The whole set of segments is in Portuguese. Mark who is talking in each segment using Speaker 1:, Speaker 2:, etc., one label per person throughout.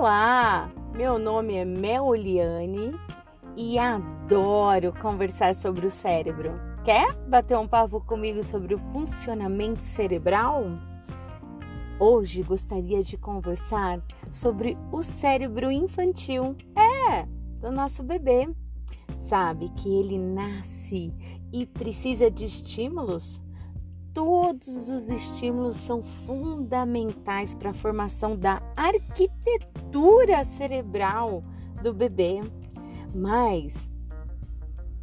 Speaker 1: Olá, meu nome é Meliane e adoro conversar sobre o cérebro. Quer bater um papo comigo sobre o funcionamento cerebral? Hoje gostaria de conversar sobre o cérebro infantil. É, do nosso bebê. Sabe que ele nasce e precisa de estímulos? Todos os estímulos são fundamentais para a formação da arquitetura cerebral do bebê. Mas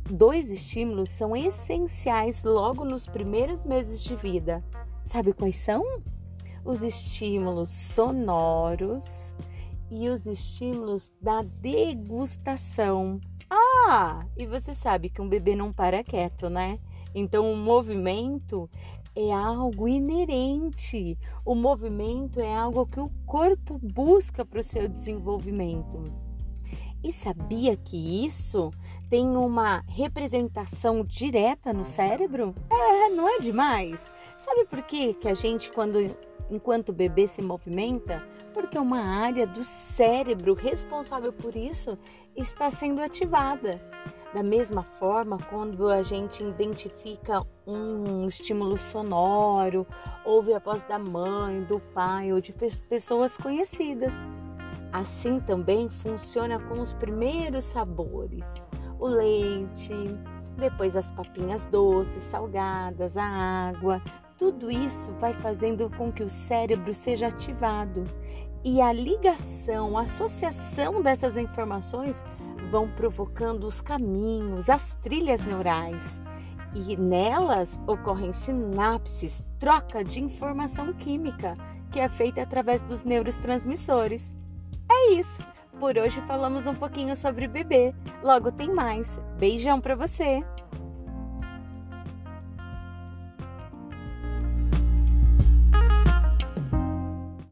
Speaker 1: dois estímulos são essenciais logo nos primeiros meses de vida. Sabe quais são? Os estímulos sonoros e os estímulos da degustação. Ah, e você sabe que um bebê não para quieto, né? Então, o movimento é algo inerente. O movimento é algo que o corpo busca para o seu desenvolvimento. E sabia que isso tem uma representação direta no cérebro? É, não é demais? Sabe por quê que a gente, quando enquanto o bebê se movimenta? Porque uma área do cérebro responsável por isso está sendo ativada. Da mesma forma, quando a gente identifica um estímulo sonoro, ouve a voz da mãe, do pai ou de pessoas conhecidas. Assim também funciona com os primeiros sabores: o leite, depois as papinhas doces, salgadas, a água. Tudo isso vai fazendo com que o cérebro seja ativado e a ligação, a associação dessas informações vão provocando os caminhos, as trilhas neurais. E nelas ocorrem sinapses, troca de informação química, que é feita através dos neurotransmissores. É isso. Por hoje falamos um pouquinho sobre bebê. Logo tem mais. Beijão para você.